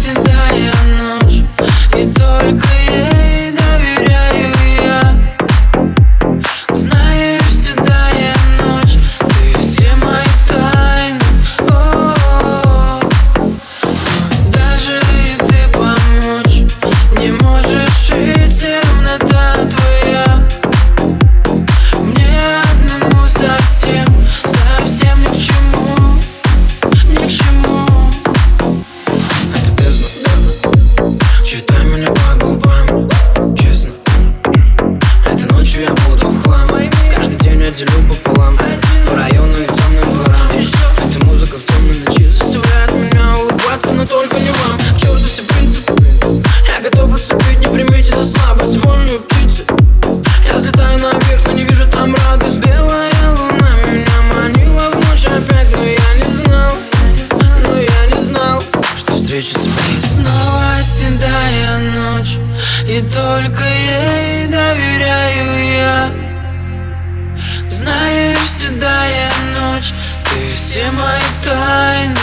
свидания. ночь И только ей доверяю я. Знаешь, седая ночь Ты все мои тайны